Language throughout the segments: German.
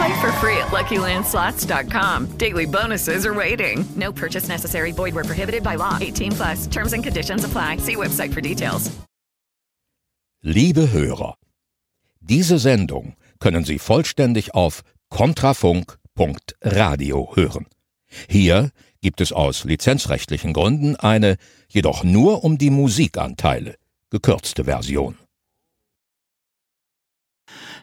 Play for free at LuckyLandSlots.com. Daily bonuses are waiting. No purchase necessary. Void were prohibited by law. 18 plus. Terms and conditions apply. See website for details. Liebe Hörer, diese Sendung können Sie vollständig auf kontrafunk.radio hören. Hier gibt es aus lizenzrechtlichen Gründen eine, jedoch nur um die Musikanteile, gekürzte Version.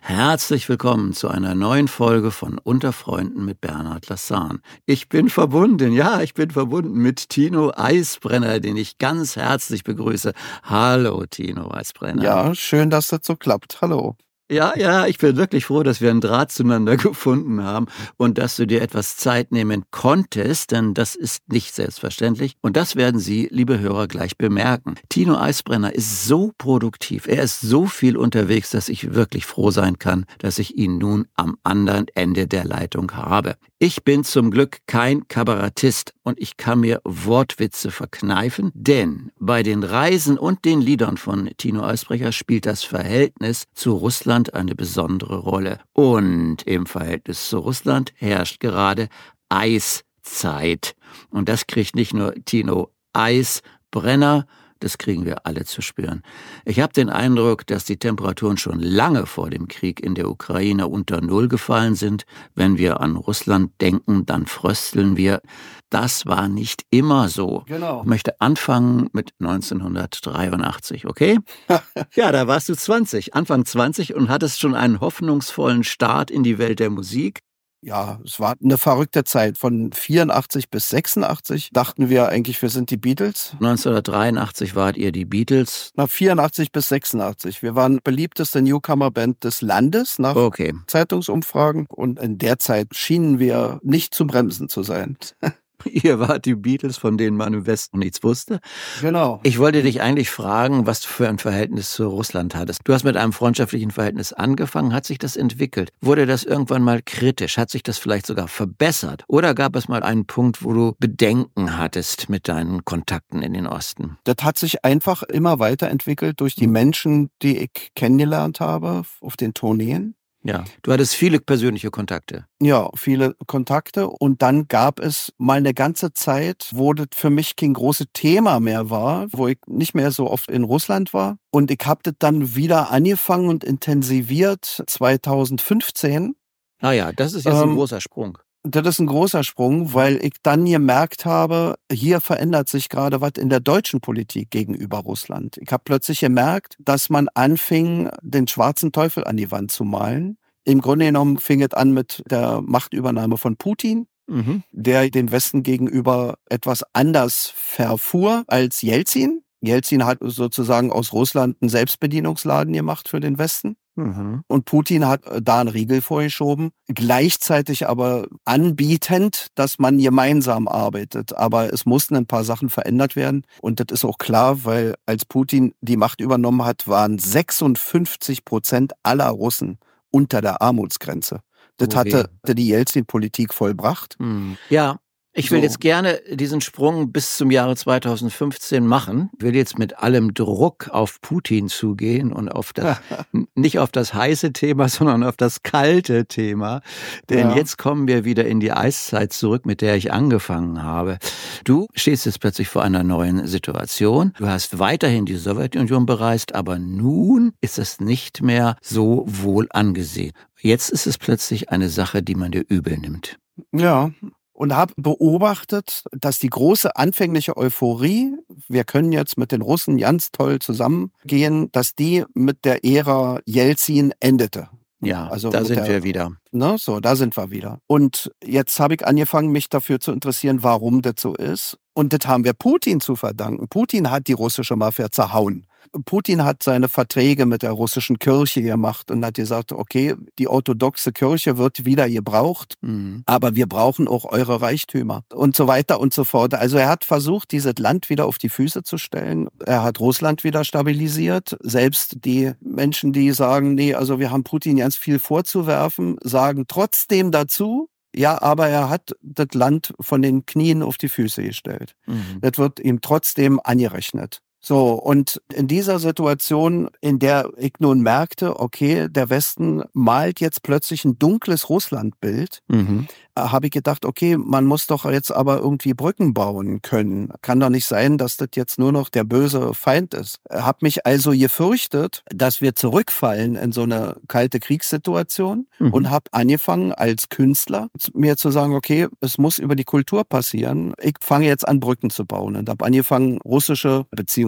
Herzlich willkommen zu einer neuen Folge von Unterfreunden mit Bernhard Lassan. Ich bin verbunden, ja, ich bin verbunden mit Tino Eisbrenner, den ich ganz herzlich begrüße. Hallo, Tino Eisbrenner. Ja, schön, dass das so klappt. Hallo. Ja, ja, ich bin wirklich froh, dass wir einen Draht zueinander gefunden haben und dass du dir etwas Zeit nehmen konntest, denn das ist nicht selbstverständlich. Und das werden Sie, liebe Hörer, gleich bemerken. Tino Eisbrenner ist so produktiv, er ist so viel unterwegs, dass ich wirklich froh sein kann, dass ich ihn nun am anderen Ende der Leitung habe. Ich bin zum Glück kein Kabarettist und ich kann mir Wortwitze verkneifen, denn bei den Reisen und den Liedern von Tino Eisbrecher spielt das Verhältnis zu Russland eine besondere Rolle. Und im Verhältnis zu Russland herrscht gerade Eiszeit. Und das kriegt nicht nur Tino Eisbrenner, das kriegen wir alle zu spüren. Ich habe den Eindruck, dass die Temperaturen schon lange vor dem Krieg in der Ukraine unter Null gefallen sind. Wenn wir an Russland denken, dann frösteln wir. Das war nicht immer so. Genau. Ich möchte anfangen mit 1983, okay? ja, da warst du 20, Anfang 20 und hattest schon einen hoffnungsvollen Start in die Welt der Musik ja, es war eine verrückte Zeit. Von 84 bis 86 dachten wir eigentlich, wir sind die Beatles. 1983 wart ihr die Beatles. Na, 84 bis 86. Wir waren beliebteste Newcomer-Band des Landes nach okay. Zeitungsumfragen. Und in der Zeit schienen wir nicht zu bremsen zu sein. Ihr wart die Beatles, von denen man im Westen nichts wusste. Genau. Ich wollte dich eigentlich fragen, was du für ein Verhältnis zu Russland hattest. Du hast mit einem freundschaftlichen Verhältnis angefangen. Hat sich das entwickelt? Wurde das irgendwann mal kritisch? Hat sich das vielleicht sogar verbessert? Oder gab es mal einen Punkt, wo du Bedenken hattest mit deinen Kontakten in den Osten? Das hat sich einfach immer weiterentwickelt durch die Menschen, die ich kennengelernt habe auf den Tourneen. Ja, du hattest viele persönliche Kontakte. Ja, viele Kontakte. Und dann gab es mal eine ganze Zeit, wo das für mich kein großes Thema mehr war, wo ich nicht mehr so oft in Russland war. Und ich habe das dann wieder angefangen und intensiviert 2015. Ah ja, das ist jetzt ähm, ein großer Sprung. Das ist ein großer Sprung, weil ich dann gemerkt habe, hier verändert sich gerade was in der deutschen Politik gegenüber Russland. Ich habe plötzlich gemerkt, dass man anfing, den schwarzen Teufel an die Wand zu malen. Im Grunde genommen fing es an mit der Machtübernahme von Putin, mhm. der den Westen gegenüber etwas anders verfuhr als Jelzin. Jelzin hat sozusagen aus Russland einen Selbstbedienungsladen gemacht für den Westen. Mhm. Und Putin hat äh, da einen Riegel vorgeschoben, gleichzeitig aber anbietend, dass man gemeinsam arbeitet. Aber es mussten ein paar Sachen verändert werden. Und das ist auch klar, weil als Putin die Macht übernommen hat, waren 56 Prozent aller Russen unter der Armutsgrenze. Das okay. hatte die Jelzin-Politik vollbracht. Mhm. Ja. Ich will so. jetzt gerne diesen Sprung bis zum Jahre 2015 machen. Ich will jetzt mit allem Druck auf Putin zugehen und auf das, nicht auf das heiße Thema, sondern auf das kalte Thema. Denn ja. jetzt kommen wir wieder in die Eiszeit zurück, mit der ich angefangen habe. Du stehst jetzt plötzlich vor einer neuen Situation. Du hast weiterhin die Sowjetunion bereist, aber nun ist es nicht mehr so wohl angesehen. Jetzt ist es plötzlich eine Sache, die man dir übel nimmt. Ja, und habe beobachtet, dass die große anfängliche Euphorie, wir können jetzt mit den Russen ganz toll zusammengehen, dass die mit der Ära Jelzin endete. Ja, Also da sind der- wir wieder. Ne, so, da sind wir wieder. Und jetzt habe ich angefangen, mich dafür zu interessieren, warum das so ist. Und das haben wir Putin zu verdanken. Putin hat die russische Mafia zerhauen. Putin hat seine Verträge mit der russischen Kirche gemacht und hat gesagt, okay, die orthodoxe Kirche wird wieder gebraucht, Mhm. aber wir brauchen auch eure Reichtümer und so weiter und so fort. Also er hat versucht, dieses Land wieder auf die Füße zu stellen. Er hat Russland wieder stabilisiert. Selbst die Menschen, die sagen, nee, also wir haben Putin ganz viel vorzuwerfen, sagen trotzdem dazu, ja, aber er hat das Land von den Knien auf die Füße gestellt. Mhm. Das wird ihm trotzdem angerechnet. So, und in dieser Situation, in der ich nun merkte, okay, der Westen malt jetzt plötzlich ein dunkles Russlandbild, Mhm. äh, habe ich gedacht, okay, man muss doch jetzt aber irgendwie Brücken bauen können. Kann doch nicht sein, dass das jetzt nur noch der böse Feind ist. Habe mich also gefürchtet, dass wir zurückfallen in so eine kalte Kriegssituation Mhm. und habe angefangen als Künstler mir zu sagen, okay, es muss über die Kultur passieren. Ich fange jetzt an, Brücken zu bauen und habe angefangen, russische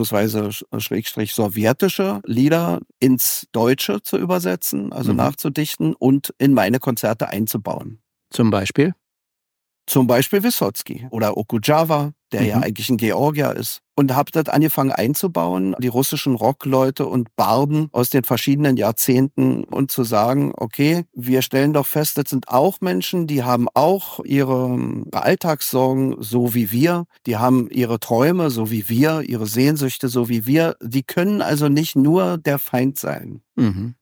beziehungsweise sch- schrägstrich sowjetische Lieder ins Deutsche zu übersetzen, also Mhm. nachzudichten und in meine Konzerte einzubauen. Zum Beispiel? Zum Beispiel Wysotsky oder Okujawa, der ja Mhm. eigentlich ein Georgier ist. Und habe das angefangen einzubauen, die russischen Rockleute und Barden aus den verschiedenen Jahrzehnten und zu sagen, okay, wir stellen doch fest, das sind auch Menschen, die haben auch ihre Alltagssorgen, so wie wir. Die haben ihre Träume, so wie wir, ihre Sehnsüchte, so wie wir. Die können also nicht nur der Feind sein. Mhm.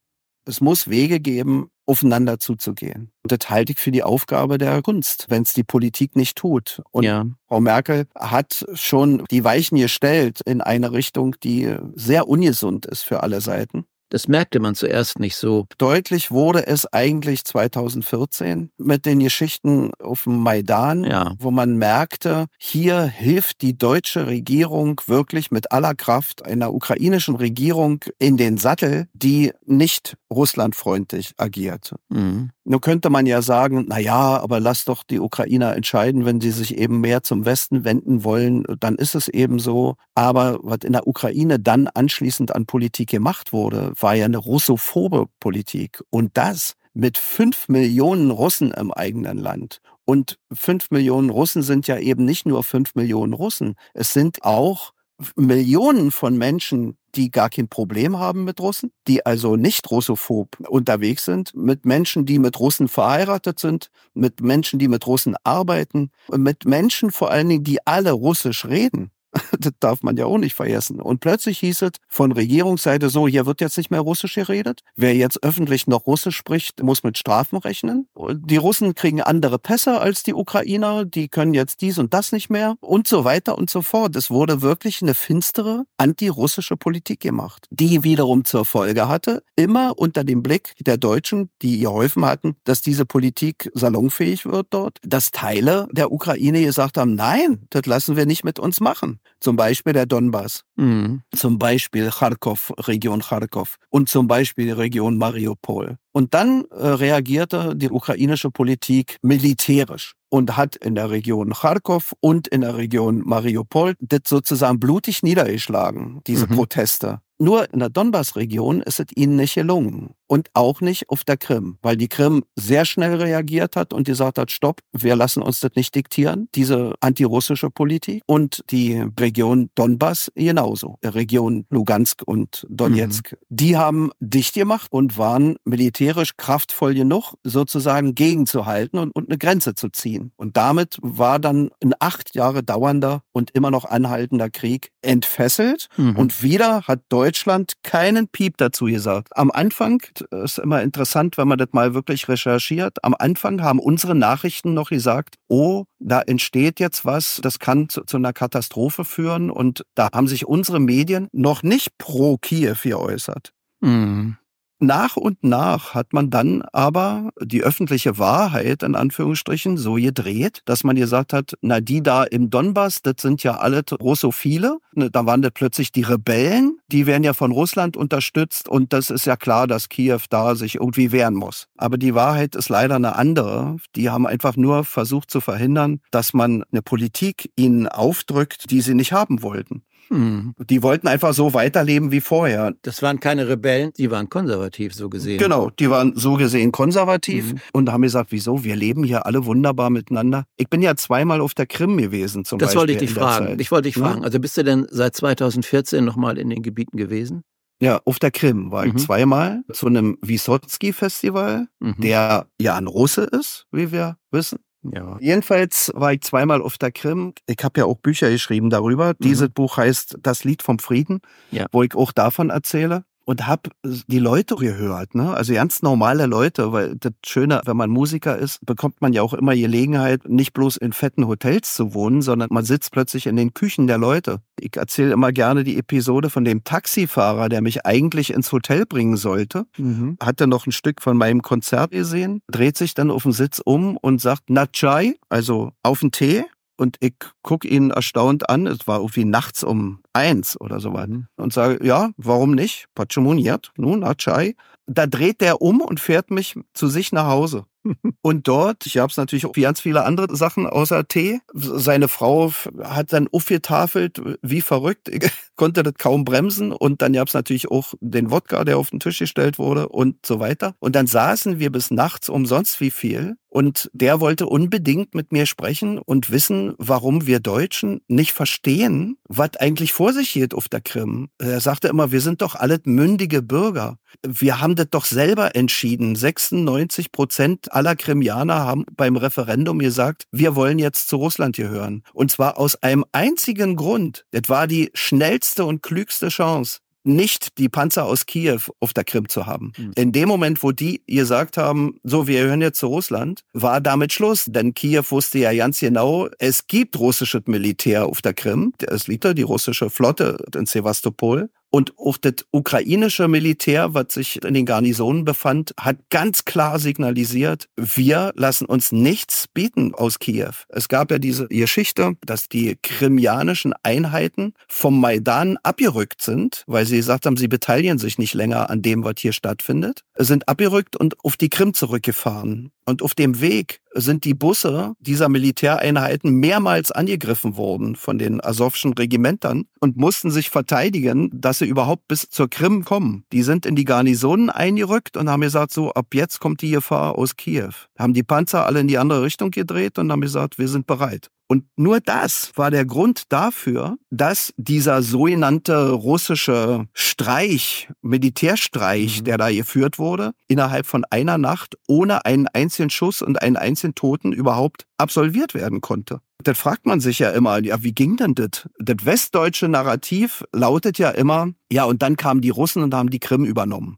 Es muss Wege geben, aufeinander zuzugehen. Und das halte ich für die Aufgabe der Kunst, wenn es die Politik nicht tut. Und ja. Frau Merkel hat schon die Weichen gestellt in eine Richtung, die sehr ungesund ist für alle Seiten. Das merkte man zuerst nicht so. Deutlich wurde es eigentlich 2014 mit den Geschichten auf dem Maidan, Ja. wo man merkte, hier hilft die deutsche Regierung wirklich mit aller Kraft einer ukrainischen Regierung in den Sattel, die nicht russlandfreundlich agiert. Mhm. Nun könnte man ja sagen, na ja, aber lass doch die Ukrainer entscheiden, wenn sie sich eben mehr zum Westen wenden wollen, dann ist es eben so. Aber was in der Ukraine dann anschließend an Politik gemacht wurde, war ja eine russophobe Politik. Und das mit fünf Millionen Russen im eigenen Land. Und fünf Millionen Russen sind ja eben nicht nur fünf Millionen Russen. Es sind auch Millionen von Menschen, die gar kein Problem haben mit Russen, die also nicht russophob unterwegs sind, mit Menschen, die mit Russen verheiratet sind, mit Menschen, die mit Russen arbeiten, mit Menschen vor allen Dingen, die alle Russisch reden. Das darf man ja auch nicht vergessen. Und plötzlich hieß es von Regierungsseite so, hier wird jetzt nicht mehr Russisch geredet. Wer jetzt öffentlich noch Russisch spricht, muss mit Strafen rechnen. Die Russen kriegen andere Pässe als die Ukrainer, die können jetzt dies und das nicht mehr und so weiter und so fort. Es wurde wirklich eine finstere antirussische Politik gemacht, die wiederum zur Folge hatte, immer unter dem Blick der Deutschen, die geholfen hatten, dass diese Politik salonfähig wird dort, dass Teile der Ukraine gesagt haben, nein, das lassen wir nicht mit uns machen. Zum Beispiel der Donbass, Mhm. zum Beispiel Kharkov, Region Kharkov und zum Beispiel die Region Mariupol. Und dann äh, reagierte die ukrainische Politik militärisch und hat in der Region Kharkov und in der Region Mariupol das sozusagen blutig niedergeschlagen, diese Mhm. Proteste. Nur in der Donbass-Region ist es ihnen nicht gelungen. Und auch nicht auf der Krim, weil die Krim sehr schnell reagiert hat und gesagt hat, stopp, wir lassen uns das nicht diktieren, diese antirussische Politik. Und die Region Donbass genauso, Region Lugansk und Donetsk. Die haben dicht gemacht und waren militärisch kraftvoll genug, sozusagen gegenzuhalten und, und eine Grenze zu ziehen. Und damit war dann ein acht Jahre dauernder und immer noch anhaltender Krieg entfesselt. Mhm. Und wieder hat Deutschland keinen Piep dazu gesagt. Am Anfang, das ist immer interessant, wenn man das mal wirklich recherchiert, am Anfang haben unsere Nachrichten noch gesagt, oh, da entsteht jetzt was, das kann zu, zu einer Katastrophe führen. Und da haben sich unsere Medien noch nicht pro Kiew geäußert. Mhm. Nach und nach hat man dann aber die öffentliche Wahrheit in Anführungsstrichen so gedreht, dass man gesagt hat, na die da im Donbass, das sind ja alle Russophile. Ne, da waren das plötzlich die Rebellen, die werden ja von Russland unterstützt und das ist ja klar, dass Kiew da sich irgendwie wehren muss. Aber die Wahrheit ist leider eine andere. Die haben einfach nur versucht zu verhindern, dass man eine Politik ihnen aufdrückt, die sie nicht haben wollten. Hm. Die wollten einfach so weiterleben wie vorher. Das waren keine Rebellen, die waren konservativ so gesehen. Genau, die waren so gesehen konservativ mhm. und haben gesagt, wieso, wir leben hier alle wunderbar miteinander. Ich bin ja zweimal auf der Krim gewesen zum das Beispiel. Das wollte ich dich fragen. Ich wollte dich fragen, also bist du denn seit 2014 nochmal in den Gebieten gewesen? Ja, auf der Krim war ich mhm. zweimal zu einem Wysotsky-Festival, mhm. der ja ein Russe ist, wie wir wissen. Ja. Jedenfalls war ich zweimal auf der Krim. Ich habe ja auch Bücher geschrieben darüber. Mhm. Dieses Buch heißt Das Lied vom Frieden, ja. wo ich auch davon erzähle und habe die Leute gehört, ne? Also ganz normale Leute, weil das Schöne, wenn man Musiker ist, bekommt man ja auch immer Gelegenheit, nicht bloß in fetten Hotels zu wohnen, sondern man sitzt plötzlich in den Küchen der Leute. Ich erzähle immer gerne die Episode von dem Taxifahrer, der mich eigentlich ins Hotel bringen sollte, mhm. hatte noch ein Stück von meinem Konzert gesehen, dreht sich dann auf den Sitz um und sagt Na chai, also auf den Tee. Und ich gucke ihn erstaunt an, es war irgendwie nachts um eins oder so was, mhm. und sage, ja, warum nicht? Pachamuniert, nun, Achai. Da dreht der um und fährt mich zu sich nach Hause. Und dort, ich habe es natürlich auch wie ganz viele andere Sachen außer Tee. Seine Frau hat dann aufgetafelt, wie verrückt. Ich konnte das kaum bremsen. Und dann gab es natürlich auch den Wodka, der auf den Tisch gestellt wurde und so weiter. Und dann saßen wir bis nachts umsonst wie viel. Und der wollte unbedingt mit mir sprechen und wissen, warum wir Deutschen nicht verstehen, was eigentlich vor sich geht auf der Krim. Er sagte immer, wir sind doch alle mündige Bürger. Wir haben das doch selber entschieden. 96 Prozent aller Krimianer haben beim Referendum gesagt, wir wollen jetzt zu Russland gehören. Und zwar aus einem einzigen Grund. Das war die schnellste und klügste Chance nicht die Panzer aus Kiew auf der Krim zu haben. Mhm. In dem Moment, wo die gesagt haben, so, wir gehören jetzt zu Russland, war damit Schluss. Denn Kiew wusste ja ganz genau, es gibt russisches Militär auf der Krim. Es liegt da die russische Flotte in Sevastopol. Und auch das ukrainische Militär, was sich in den Garnisonen befand, hat ganz klar signalisiert, wir lassen uns nichts bieten aus Kiew. Es gab ja diese Geschichte, dass die krimianischen Einheiten vom Maidan abgerückt sind, weil sie gesagt haben, sie beteiligen sich nicht länger an dem, was hier stattfindet, sind abgerückt und auf die Krim zurückgefahren. Und auf dem Weg sind die Busse dieser Militäreinheiten mehrmals angegriffen worden von den Asowschen Regimentern und mussten sich verteidigen, dass sie überhaupt bis zur Krim kommen. Die sind in die Garnisonen eingerückt und haben gesagt, so ab jetzt kommt die Gefahr aus Kiew. Haben die Panzer alle in die andere Richtung gedreht und haben gesagt, wir sind bereit. Und nur das war der Grund dafür, dass dieser sogenannte russische Streich, Militärstreich, mhm. der da geführt wurde, innerhalb von einer Nacht ohne einen einzigen Schuss und einen einzigen Toten überhaupt absolviert werden konnte. Das fragt man sich ja immer, ja, wie ging denn das? Das westdeutsche Narrativ lautet ja immer, ja, und dann kamen die Russen und haben die Krim übernommen.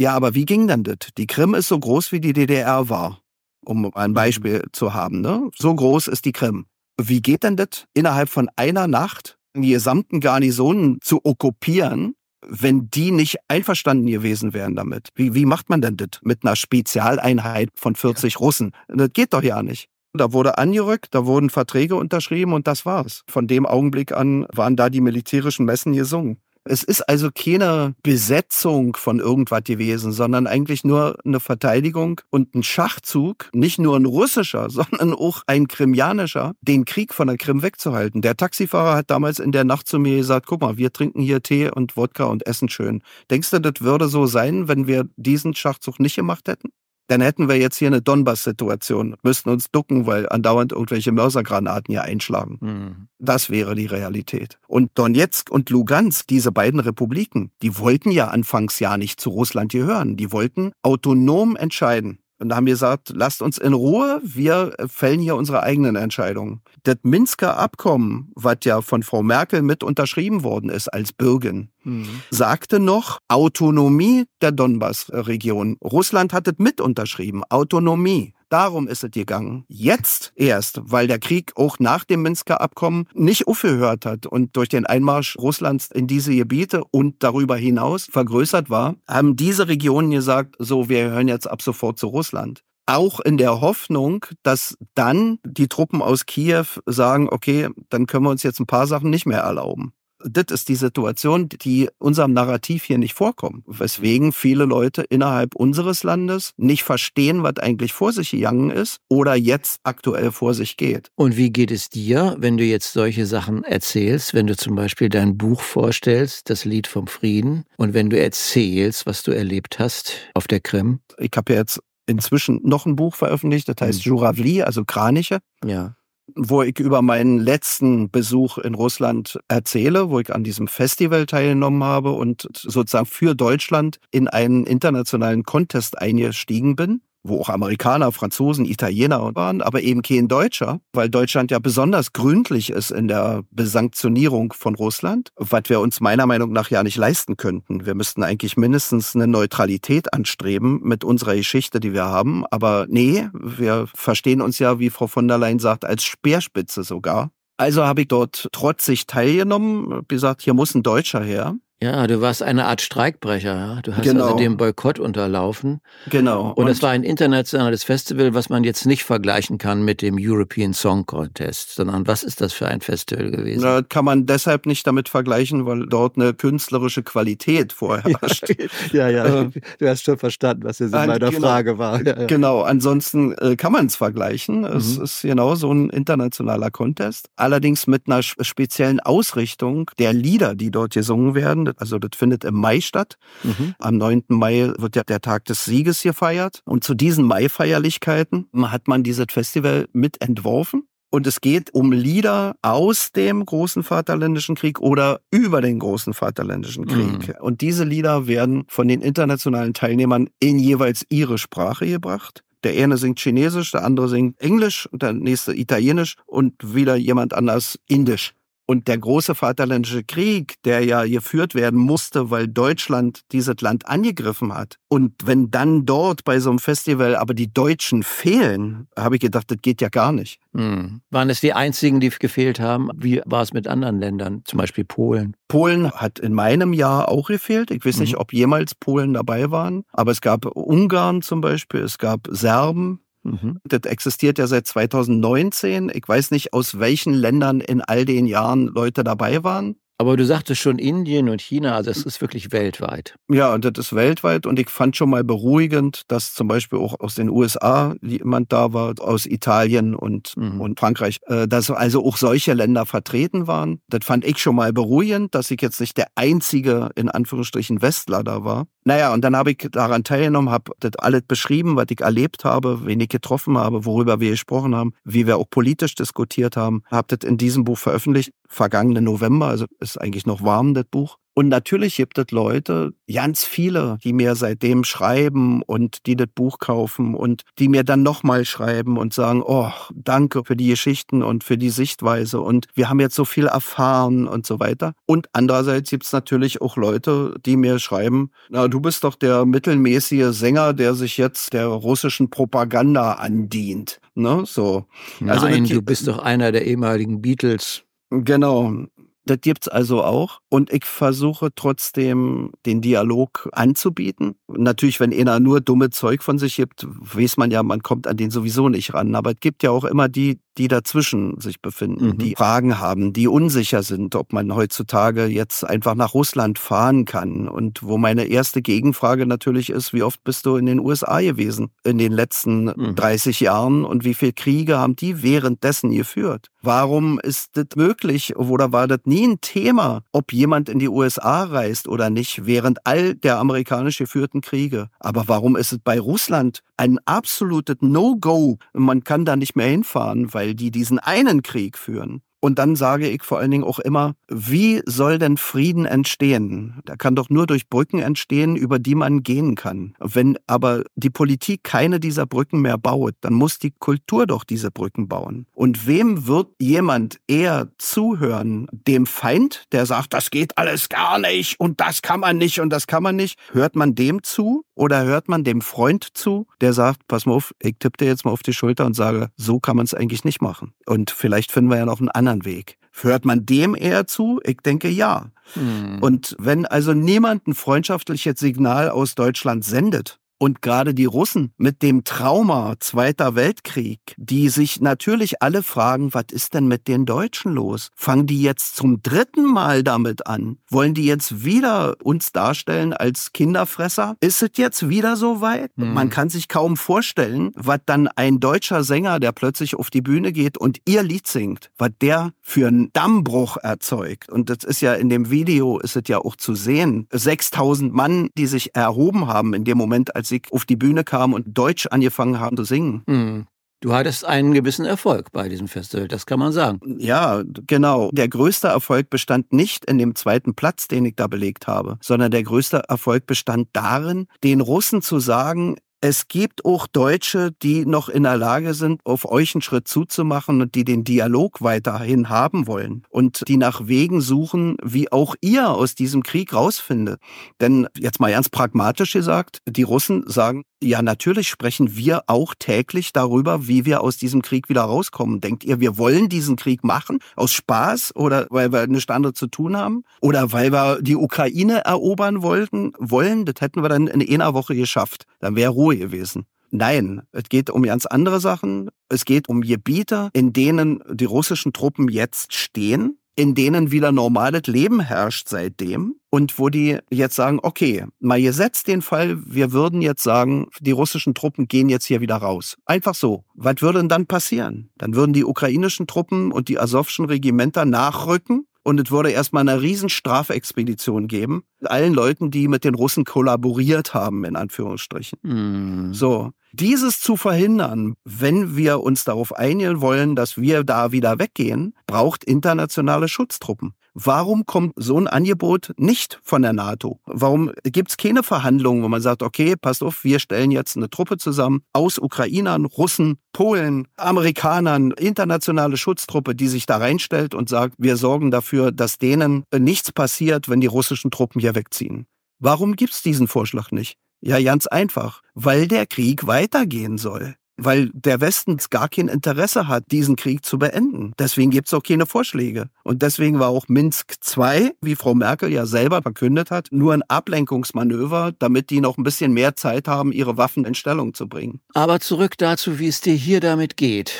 Ja, aber wie ging denn das? Die Krim ist so groß, wie die DDR war um ein mhm. Beispiel zu haben. Ne? So groß ist die Krim. Wie geht denn das innerhalb von einer Nacht die gesamten Garnisonen zu okkupieren, wenn die nicht einverstanden gewesen wären damit? Wie, wie macht man denn das mit einer Spezialeinheit von 40 ja. Russen? Das geht doch ja nicht. Da wurde angerückt, da wurden Verträge unterschrieben und das war's. Von dem Augenblick an waren da die militärischen Messen gesungen. Es ist also keine Besetzung von irgendwas gewesen, sondern eigentlich nur eine Verteidigung und ein Schachzug, nicht nur ein russischer, sondern auch ein krimianischer, den Krieg von der Krim wegzuhalten. Der Taxifahrer hat damals in der Nacht zu mir gesagt, guck mal, wir trinken hier Tee und Wodka und essen schön. Denkst du, das würde so sein, wenn wir diesen Schachzug nicht gemacht hätten? Dann hätten wir jetzt hier eine Donbass-Situation, müssten uns ducken, weil andauernd irgendwelche Mörsergranaten hier einschlagen. Mhm. Das wäre die Realität. Und Donetsk und Lugansk, diese beiden Republiken, die wollten ja anfangs ja nicht zu Russland gehören. Die wollten autonom entscheiden. Und da haben wir gesagt, lasst uns in Ruhe, wir fällen hier unsere eigenen Entscheidungen. Das Minsker Abkommen, was ja von Frau Merkel mit unterschrieben worden ist als Bürgin, mhm. sagte noch Autonomie der Donbass-Region. Russland hat es mit unterschrieben, Autonomie. Darum ist es gegangen. Jetzt erst, weil der Krieg auch nach dem Minsker Abkommen nicht aufgehört hat und durch den Einmarsch Russlands in diese Gebiete und darüber hinaus vergrößert war, haben diese Regionen gesagt, so, wir hören jetzt ab sofort zu Russland auch in der Hoffnung, dass dann die Truppen aus Kiew sagen, okay, dann können wir uns jetzt ein paar Sachen nicht mehr erlauben. Das ist die Situation, die unserem Narrativ hier nicht vorkommt. Weswegen viele Leute innerhalb unseres Landes nicht verstehen, was eigentlich vor sich gegangen ist oder jetzt aktuell vor sich geht. Und wie geht es dir, wenn du jetzt solche Sachen erzählst, wenn du zum Beispiel dein Buch vorstellst, das Lied vom Frieden, und wenn du erzählst, was du erlebt hast auf der Krim? Ich habe ja jetzt inzwischen noch ein Buch veröffentlicht, das heißt mhm. Juravli, also Kraniche. Ja wo ich über meinen letzten Besuch in Russland erzähle, wo ich an diesem Festival teilgenommen habe und sozusagen für Deutschland in einen internationalen Contest eingestiegen bin wo auch Amerikaner, Franzosen, Italiener waren, aber eben kein Deutscher, weil Deutschland ja besonders gründlich ist in der Besanktionierung von Russland, was wir uns meiner Meinung nach ja nicht leisten könnten. Wir müssten eigentlich mindestens eine Neutralität anstreben mit unserer Geschichte, die wir haben. Aber nee, wir verstehen uns ja, wie Frau von der Leyen sagt, als Speerspitze sogar. Also habe ich dort trotzig teilgenommen, gesagt, hier muss ein Deutscher her. Ja, du warst eine Art Streikbrecher. Ja? Du hast also genau. also dem Boykott unterlaufen. Genau. Und es war ein internationales Festival, was man jetzt nicht vergleichen kann mit dem European Song Contest, sondern was ist das für ein Festival gewesen? Na, kann man deshalb nicht damit vergleichen, weil dort eine künstlerische Qualität vorherrscht. ja, ja, äh, du hast schon verstanden, was jetzt in meiner genau, Frage war. Ja, ja. Genau, ansonsten äh, kann man es vergleichen. Mhm. Es ist genau so ein internationaler Contest. Allerdings mit einer speziellen Ausrichtung der Lieder, die dort gesungen werden also das findet im Mai statt. Mhm. Am 9. Mai wird ja der Tag des Sieges gefeiert. Und zu diesen Mai-Feierlichkeiten hat man dieses Festival mit entworfen. Und es geht um Lieder aus dem großen Vaterländischen Krieg oder über den großen Vaterländischen Krieg. Mhm. Und diese Lieder werden von den internationalen Teilnehmern in jeweils ihre Sprache gebracht. Der eine singt Chinesisch, der andere singt Englisch und der nächste Italienisch und wieder jemand anders Indisch. Und der große Vaterländische Krieg, der ja geführt werden musste, weil Deutschland dieses Land angegriffen hat. Und wenn dann dort bei so einem Festival aber die Deutschen fehlen, habe ich gedacht, das geht ja gar nicht. Hm. Waren es die einzigen, die gefehlt haben? Wie war es mit anderen Ländern, zum Beispiel Polen? Polen hat in meinem Jahr auch gefehlt. Ich weiß mhm. nicht, ob jemals Polen dabei waren. Aber es gab Ungarn zum Beispiel, es gab Serben, Mhm. Das existiert ja seit 2019. Ich weiß nicht, aus welchen Ländern in all den Jahren Leute dabei waren. Aber du sagtest schon Indien und China, also es ist wirklich weltweit. Ja, und das ist weltweit. Und ich fand schon mal beruhigend, dass zum Beispiel auch aus den USA jemand da war, aus Italien und, mhm. und Frankreich, äh, dass also auch solche Länder vertreten waren. Das fand ich schon mal beruhigend, dass ich jetzt nicht der einzige, in Anführungsstrichen, Westler da war. Naja, und dann habe ich daran teilgenommen, habe das alles beschrieben, was ich erlebt habe, wen ich getroffen habe, worüber wir gesprochen haben, wie wir auch politisch diskutiert haben. Habe das in diesem Buch veröffentlicht, vergangenen November, also ist eigentlich noch warm, das Buch. Und natürlich gibt es Leute, ganz viele, die mir seitdem schreiben und die das Buch kaufen und die mir dann nochmal schreiben und sagen, oh, danke für die Geschichten und für die Sichtweise und wir haben jetzt so viel erfahren und so weiter. Und andererseits gibt es natürlich auch Leute, die mir schreiben, na, du bist doch der mittelmäßige Sänger, der sich jetzt der russischen Propaganda andient. Ne? So. Nein, also, du bist doch einer der ehemaligen Beatles. Genau. Das gibt's also auch. Und ich versuche trotzdem, den Dialog anzubieten. Natürlich, wenn einer nur dumme Zeug von sich gibt, weiß man ja, man kommt an den sowieso nicht ran. Aber es gibt ja auch immer die, die dazwischen sich befinden, mhm. die Fragen haben, die unsicher sind, ob man heutzutage jetzt einfach nach Russland fahren kann. Und wo meine erste Gegenfrage natürlich ist, wie oft bist du in den USA gewesen in den letzten mhm. 30 Jahren und wie viele Kriege haben die währenddessen geführt? Warum ist das möglich oder war das nie ein Thema, ob jemand in die USA reist oder nicht, während all der amerikanisch geführten Kriege? Aber warum ist es bei Russland ein absolutes No-Go? Man kann da nicht mehr hinfahren, weil die diesen einen Krieg führen. Und dann sage ich vor allen Dingen auch immer, wie soll denn Frieden entstehen? Der kann doch nur durch Brücken entstehen, über die man gehen kann. Wenn aber die Politik keine dieser Brücken mehr baut, dann muss die Kultur doch diese Brücken bauen. Und wem wird jemand eher zuhören? Dem Feind, der sagt, das geht alles gar nicht und das kann man nicht und das kann man nicht. Hört man dem zu oder hört man dem Freund zu, der sagt, pass mal auf, ich tippe dir jetzt mal auf die Schulter und sage, so kann man es eigentlich nicht machen. Und vielleicht finden wir ja noch einen anderen Weg. Hört man dem eher zu? Ich denke ja. Hm. Und wenn also niemand ein freundschaftliches Signal aus Deutschland sendet, und gerade die Russen mit dem Trauma Zweiter Weltkrieg, die sich natürlich alle fragen, was ist denn mit den Deutschen los? Fangen die jetzt zum dritten Mal damit an? Wollen die jetzt wieder uns darstellen als Kinderfresser? Ist es jetzt wieder so weit? Mhm. Man kann sich kaum vorstellen, was dann ein deutscher Sänger, der plötzlich auf die Bühne geht und ihr Lied singt, was der für einen Dammbruch erzeugt. Und das ist ja in dem Video, ist es ja auch zu sehen. 6000 Mann, die sich erhoben haben in dem Moment, als sie auf die Bühne kamen und Deutsch angefangen haben zu singen. Mhm. Du hattest einen gewissen Erfolg bei diesem Festival, das kann man sagen. Ja, genau. Der größte Erfolg bestand nicht in dem zweiten Platz, den ich da belegt habe, sondern der größte Erfolg bestand darin, den Russen zu sagen, es gibt auch Deutsche, die noch in der Lage sind, auf euch einen Schritt zuzumachen und die den Dialog weiterhin haben wollen und die nach Wegen suchen, wie auch ihr aus diesem Krieg rausfindet. Denn jetzt mal ganz pragmatisch gesagt, die Russen sagen, ja, natürlich sprechen wir auch täglich darüber, wie wir aus diesem Krieg wieder rauskommen. Denkt ihr, wir wollen diesen Krieg machen? Aus Spaß oder weil wir eine Standard zu tun haben? Oder weil wir die Ukraine erobern wollten, wollen? Das hätten wir dann in einer Woche geschafft. Dann wäre Ruhe gewesen. Nein, es geht um ganz andere Sachen. Es geht um Gebiete, in denen die russischen Truppen jetzt stehen in denen wieder normales Leben herrscht seitdem und wo die jetzt sagen, okay, mal ihr setzt den Fall, wir würden jetzt sagen, die russischen Truppen gehen jetzt hier wieder raus. Einfach so. Was würde denn dann passieren? Dann würden die ukrainischen Truppen und die asowschen Regimenter nachrücken und es würde erstmal eine riesen Strafexpedition geben. Allen Leuten, die mit den Russen kollaboriert haben, in Anführungsstrichen. Mm. So. Dieses zu verhindern, wenn wir uns darauf einigen wollen, dass wir da wieder weggehen, braucht internationale Schutztruppen. Warum kommt so ein Angebot nicht von der NATO? Warum gibt es keine Verhandlungen, wo man sagt, okay, passt auf, wir stellen jetzt eine Truppe zusammen aus Ukrainern, Russen, Polen, Amerikanern, internationale Schutztruppe, die sich da reinstellt und sagt, wir sorgen dafür, dass denen nichts passiert, wenn die russischen Truppen hier wegziehen. Warum gibt es diesen Vorschlag nicht? Ja, ganz einfach, weil der Krieg weitergehen soll. Weil der Westen gar kein Interesse hat, diesen Krieg zu beenden. Deswegen gibt es auch keine Vorschläge. Und deswegen war auch Minsk II, wie Frau Merkel ja selber verkündet hat, nur ein Ablenkungsmanöver, damit die noch ein bisschen mehr Zeit haben, ihre Waffen in Stellung zu bringen. Aber zurück dazu, wie es dir hier damit geht.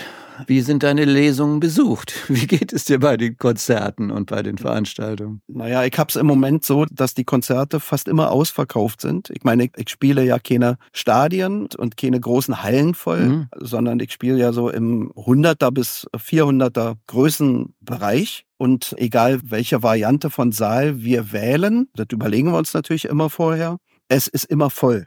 Wie sind deine Lesungen besucht? Wie geht es dir bei den Konzerten und bei den Veranstaltungen? Naja, ich habe es im Moment so, dass die Konzerte fast immer ausverkauft sind. Ich meine, ich, ich spiele ja keine Stadien und keine großen Hallen voll, mhm. sondern ich spiele ja so im 100er bis 400er Größenbereich. Und egal welche Variante von Saal wir wählen, das überlegen wir uns natürlich immer vorher, es ist immer voll.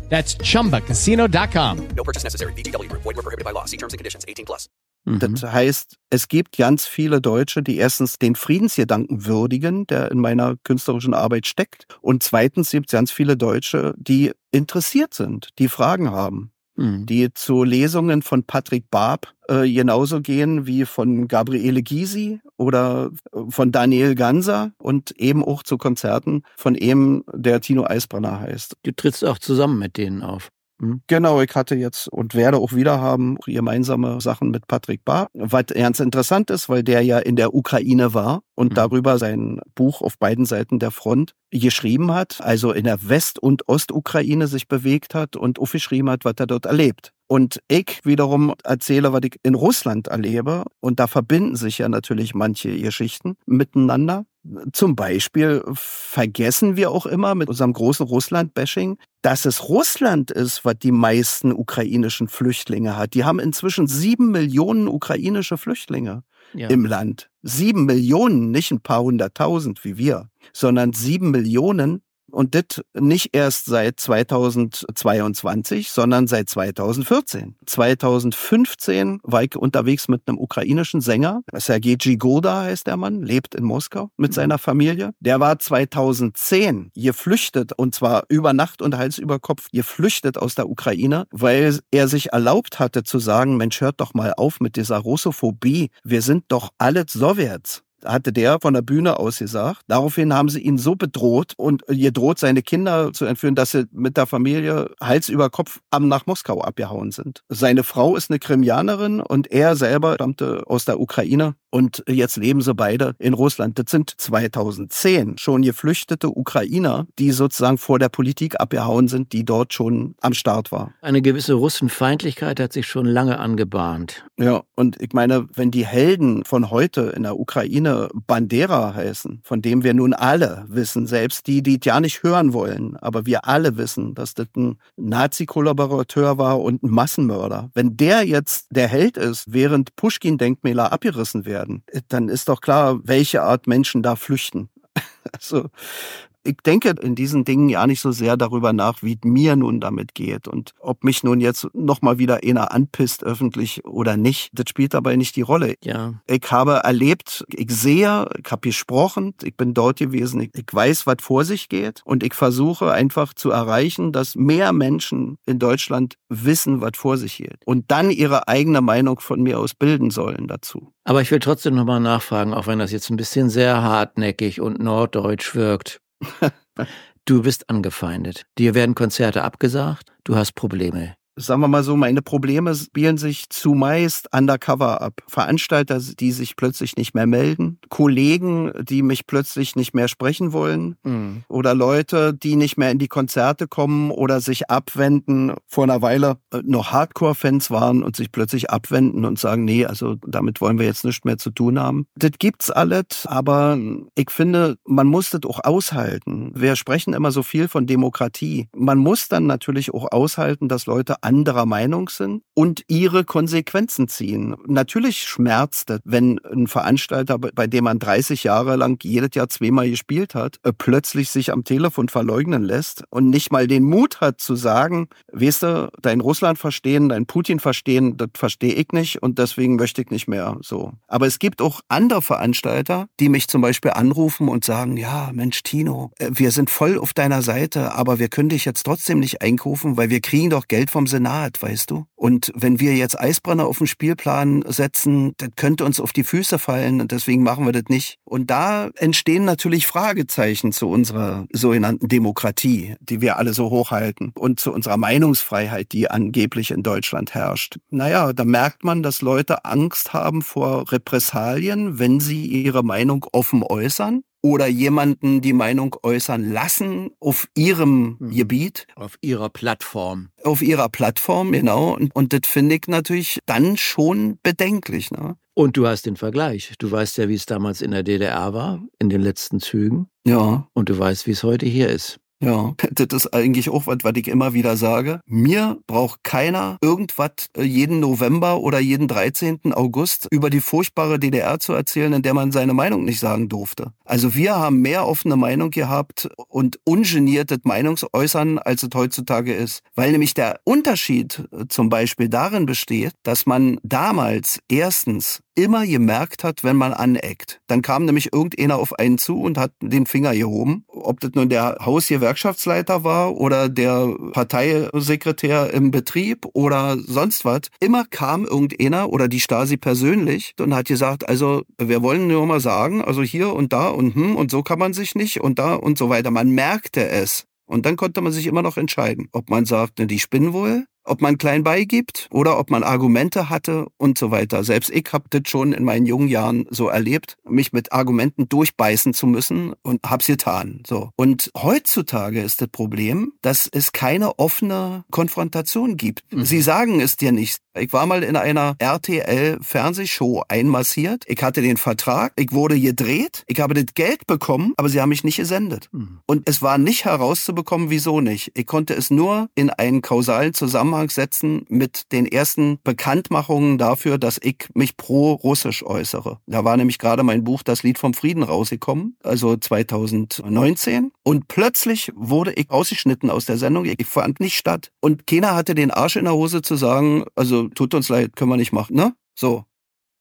That's chumbacasino.com. No purchase necessary. BGW. Void were prohibited by law. See terms and conditions 18 plus. Das heißt, es gibt ganz viele Deutsche, die erstens den Friedensgedanken würdigen, der in meiner künstlerischen Arbeit steckt. Und zweitens gibt es ganz viele Deutsche, die interessiert sind, die Fragen haben. Mhm. die zu Lesungen von Patrick Barb äh, genauso gehen wie von Gabriele Gysi oder äh, von Daniel Ganser und eben auch zu Konzerten von ihm, der Tino Eisbrenner heißt. Du trittst auch zusammen mit denen auf. Hm? Genau, ich hatte jetzt und werde auch wieder haben gemeinsame Sachen mit Patrick Barr, was ganz interessant ist, weil der ja in der Ukraine war und mhm. darüber sein Buch auf beiden Seiten der Front geschrieben hat, also in der West- und Ostukraine sich bewegt hat und aufgeschrieben hat, was er dort erlebt. Und ich wiederum erzähle, was ich in Russland erlebe. Und da verbinden sich ja natürlich manche Geschichten miteinander. Zum Beispiel vergessen wir auch immer mit unserem großen Russland-Bashing, dass es Russland ist, was die meisten ukrainischen Flüchtlinge hat. Die haben inzwischen sieben Millionen ukrainische Flüchtlinge ja. im Land. Sieben Millionen, nicht ein paar hunderttausend wie wir, sondern sieben Millionen und das nicht erst seit 2022, sondern seit 2014. 2015 war ich unterwegs mit einem ukrainischen Sänger. Sergei Gigoda heißt der Mann, lebt in Moskau mit seiner Familie. Der war 2010 geflüchtet und zwar über Nacht und Hals über Kopf geflüchtet aus der Ukraine, weil er sich erlaubt hatte zu sagen, Mensch, hört doch mal auf mit dieser Russophobie. Wir sind doch alle Sowjets hatte der von der Bühne aus gesagt. Daraufhin haben sie ihn so bedroht und gedroht, seine Kinder zu entführen, dass sie mit der Familie Hals über Kopf am nach Moskau abgehauen sind. Seine Frau ist eine Krimianerin und er selber stammte aus der Ukraine und jetzt leben sie beide in Russland. Das sind 2010 schon geflüchtete Ukrainer, die sozusagen vor der Politik abgehauen sind, die dort schon am Start war. Eine gewisse Russenfeindlichkeit hat sich schon lange angebahnt. Ja, und ich meine, wenn die Helden von heute in der Ukraine Bandera heißen, von dem wir nun alle wissen, selbst die, die es ja nicht hören wollen, aber wir alle wissen, dass das ein Nazi-Kollaborateur war und ein Massenmörder. Wenn der jetzt der Held ist, während Pushkin-Denkmäler abgerissen werden, werden, dann ist doch klar, welche Art Menschen da flüchten. Also ich denke in diesen Dingen ja nicht so sehr darüber nach, wie mir nun damit geht und ob mich nun jetzt nochmal wieder einer anpisst öffentlich oder nicht. Das spielt dabei nicht die Rolle. Ja. Ich habe erlebt, ich sehe, ich habe gesprochen, ich bin dort gewesen, ich, ich weiß, was vor sich geht und ich versuche einfach zu erreichen, dass mehr Menschen in Deutschland wissen, was vor sich geht und dann ihre eigene Meinung von mir aus bilden sollen dazu. Aber ich will trotzdem nochmal nachfragen, auch wenn das jetzt ein bisschen sehr hartnäckig und norddeutsch wirkt. Du bist angefeindet. Dir werden Konzerte abgesagt. Du hast Probleme sagen wir mal so, meine Probleme spielen sich zumeist undercover ab. Veranstalter, die sich plötzlich nicht mehr melden, Kollegen, die mich plötzlich nicht mehr sprechen wollen mhm. oder Leute, die nicht mehr in die Konzerte kommen oder sich abwenden. Vor einer Weile äh, noch Hardcore-Fans waren und sich plötzlich abwenden und sagen, nee, also damit wollen wir jetzt nichts mehr zu tun haben. Das gibt's alles, aber ich finde, man muss das auch aushalten. Wir sprechen immer so viel von Demokratie. Man muss dann natürlich auch aushalten, dass Leute anderer Meinung sind und ihre Konsequenzen ziehen. Natürlich schmerzt es, wenn ein Veranstalter, bei dem man 30 Jahre lang jedes Jahr zweimal gespielt hat, äh, plötzlich sich am Telefon verleugnen lässt und nicht mal den Mut hat zu sagen, weißt du, dein Russland verstehen, dein Putin verstehen, das verstehe ich nicht und deswegen möchte ich nicht mehr so. Aber es gibt auch andere Veranstalter, die mich zum Beispiel anrufen und sagen, ja, Mensch, Tino, äh, wir sind voll auf deiner Seite, aber wir können dich jetzt trotzdem nicht einkaufen, weil wir kriegen doch Geld vom Senat, weißt du? Und wenn wir jetzt Eisbrenner auf den Spielplan setzen, das könnte uns auf die Füße fallen und deswegen machen wir das nicht. Und da entstehen natürlich Fragezeichen zu unserer sogenannten Demokratie, die wir alle so hochhalten und zu unserer Meinungsfreiheit, die angeblich in Deutschland herrscht. Naja, da merkt man, dass Leute Angst haben vor Repressalien, wenn sie ihre Meinung offen äußern oder jemanden die Meinung äußern lassen auf ihrem hm. Gebiet. Auf ihrer Plattform. Auf ihrer Plattform, genau. Und, und das finde ich natürlich dann schon bedenklich. Ne? Und du hast den Vergleich. Du weißt ja, wie es damals in der DDR war, in den letzten Zügen. Ja. Und du weißt, wie es heute hier ist. Ja, das ist eigentlich auch was, was ich immer wieder sage. Mir braucht keiner irgendwas äh, jeden November oder jeden 13. August über die furchtbare DDR zu erzählen, in der man seine Meinung nicht sagen durfte. Also wir haben mehr offene Meinung gehabt und ungeniertes Meinungsäußern, als es heutzutage ist. Weil nämlich der Unterschied äh, zum Beispiel darin besteht, dass man damals erstens immer gemerkt hat, wenn man aneckt. Dann kam nämlich irgendeiner auf einen zu und hat den Finger gehoben. Ob das nun der Hausgewerkschaftsleiter war oder der Parteisekretär im Betrieb oder sonst was. Immer kam irgendeiner oder die Stasi persönlich und hat gesagt, also wir wollen nur mal sagen, also hier und da und hm und so kann man sich nicht und da und so weiter. Man merkte es. Und dann konnte man sich immer noch entscheiden, ob man sagt, ne, die spinnen wohl ob man klein beigibt oder ob man Argumente hatte und so weiter. Selbst ich habe das schon in meinen jungen Jahren so erlebt, mich mit Argumenten durchbeißen zu müssen und hab's getan. So. Und heutzutage ist das Problem, dass es keine offene Konfrontation gibt. Mhm. Sie sagen es dir nicht. Ich war mal in einer RTL-Fernsehshow einmassiert. Ich hatte den Vertrag, ich wurde gedreht, ich habe das Geld bekommen, aber sie haben mich nicht gesendet. Mhm. Und es war nicht herauszubekommen, wieso nicht. Ich konnte es nur in einen kausalen Zusammenhang setzen mit den ersten Bekanntmachungen dafür, dass ich mich pro-russisch äußere. Da war nämlich gerade mein Buch Das Lied vom Frieden rausgekommen, also 2019. Und plötzlich wurde ich ausgeschnitten aus der Sendung. Ich fand nicht statt. Und keiner hatte den Arsch in der Hose zu sagen, also tut uns leid, können wir nicht machen, ne? So.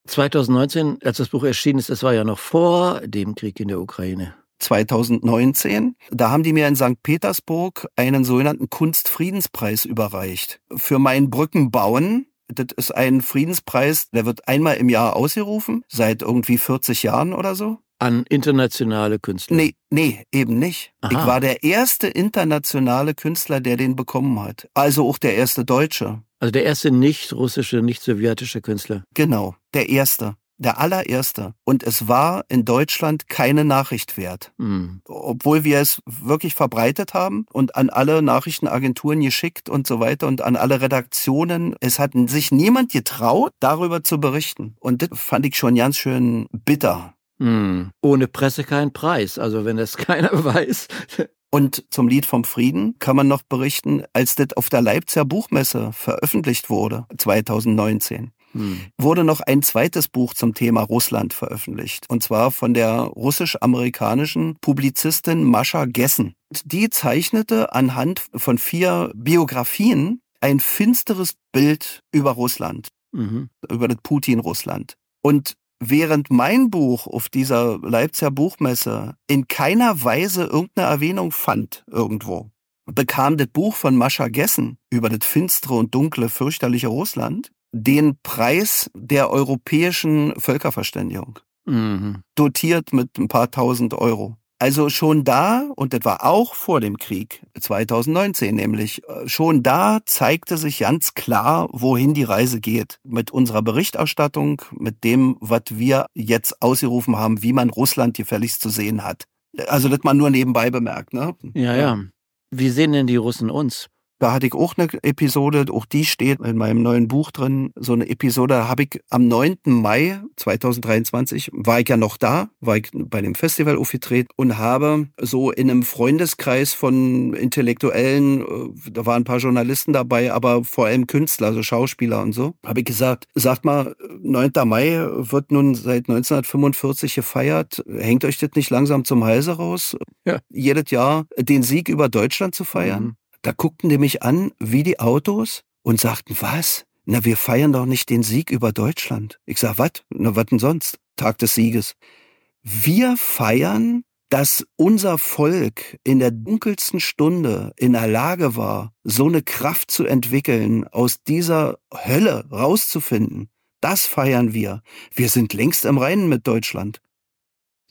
2019, als das Buch erschienen ist, das war ja noch vor dem Krieg in der Ukraine. 2019. Da haben die mir in St. Petersburg einen sogenannten Kunstfriedenspreis überreicht. Für mein Brückenbauen. Das ist ein Friedenspreis, der wird einmal im Jahr ausgerufen, seit irgendwie 40 Jahren oder so. An internationale Künstler? Nee, nee, eben nicht. Aha. Ich war der erste internationale Künstler, der den bekommen hat. Also auch der erste Deutsche. Also der erste nicht russische, nicht sowjetische Künstler. Genau, der erste. Der allererste. Und es war in Deutschland keine Nachricht wert. Mhm. Obwohl wir es wirklich verbreitet haben und an alle Nachrichtenagenturen geschickt und so weiter und an alle Redaktionen. Es hat sich niemand getraut, darüber zu berichten. Und das fand ich schon ganz schön bitter. Hm. Ohne Presse kein Preis. Also wenn das keiner weiß. Und zum Lied vom Frieden kann man noch berichten, als das auf der Leipziger Buchmesse veröffentlicht wurde, 2019. Hm. wurde noch ein zweites Buch zum Thema Russland veröffentlicht. Und zwar von der russisch-amerikanischen Publizistin Mascha Gessen. Die zeichnete anhand von vier Biografien ein finsteres Bild über Russland, mhm. über das Putin-Russland. Und während mein Buch auf dieser Leipziger Buchmesse in keiner Weise irgendeine Erwähnung fand irgendwo, bekam das Buch von Mascha Gessen über das finstere und dunkle, fürchterliche Russland den Preis der europäischen Völkerverständigung. Mhm. Dotiert mit ein paar tausend Euro. Also schon da, und das war auch vor dem Krieg, 2019 nämlich, äh, schon da zeigte sich ganz klar, wohin die Reise geht. Mit unserer Berichterstattung, mit dem, was wir jetzt ausgerufen haben, wie man Russland gefälligst zu sehen hat. Also das man nur nebenbei bemerkt. Ne? Ja, ja. Wie sehen denn die Russen uns? Da hatte ich auch eine Episode, auch die steht in meinem neuen Buch drin. So eine Episode habe ich am 9. Mai 2023, war ich ja noch da, war ich bei dem Festival aufgetreten und habe so in einem Freundeskreis von Intellektuellen, äh, da waren ein paar Journalisten dabei, aber vor allem Künstler, also Schauspieler und so, habe ich gesagt, sagt mal, 9. Mai wird nun seit 1945 gefeiert. Hängt euch das nicht langsam zum Halse raus? Ja. Jedes Jahr den Sieg über Deutschland zu feiern? Mhm. Da guckten die mich an wie die Autos und sagten, was? Na, wir feiern doch nicht den Sieg über Deutschland. Ich sag, was? Na, was denn sonst? Tag des Sieges. Wir feiern, dass unser Volk in der dunkelsten Stunde in der Lage war, so eine Kraft zu entwickeln, aus dieser Hölle rauszufinden. Das feiern wir. Wir sind längst im Reinen mit Deutschland.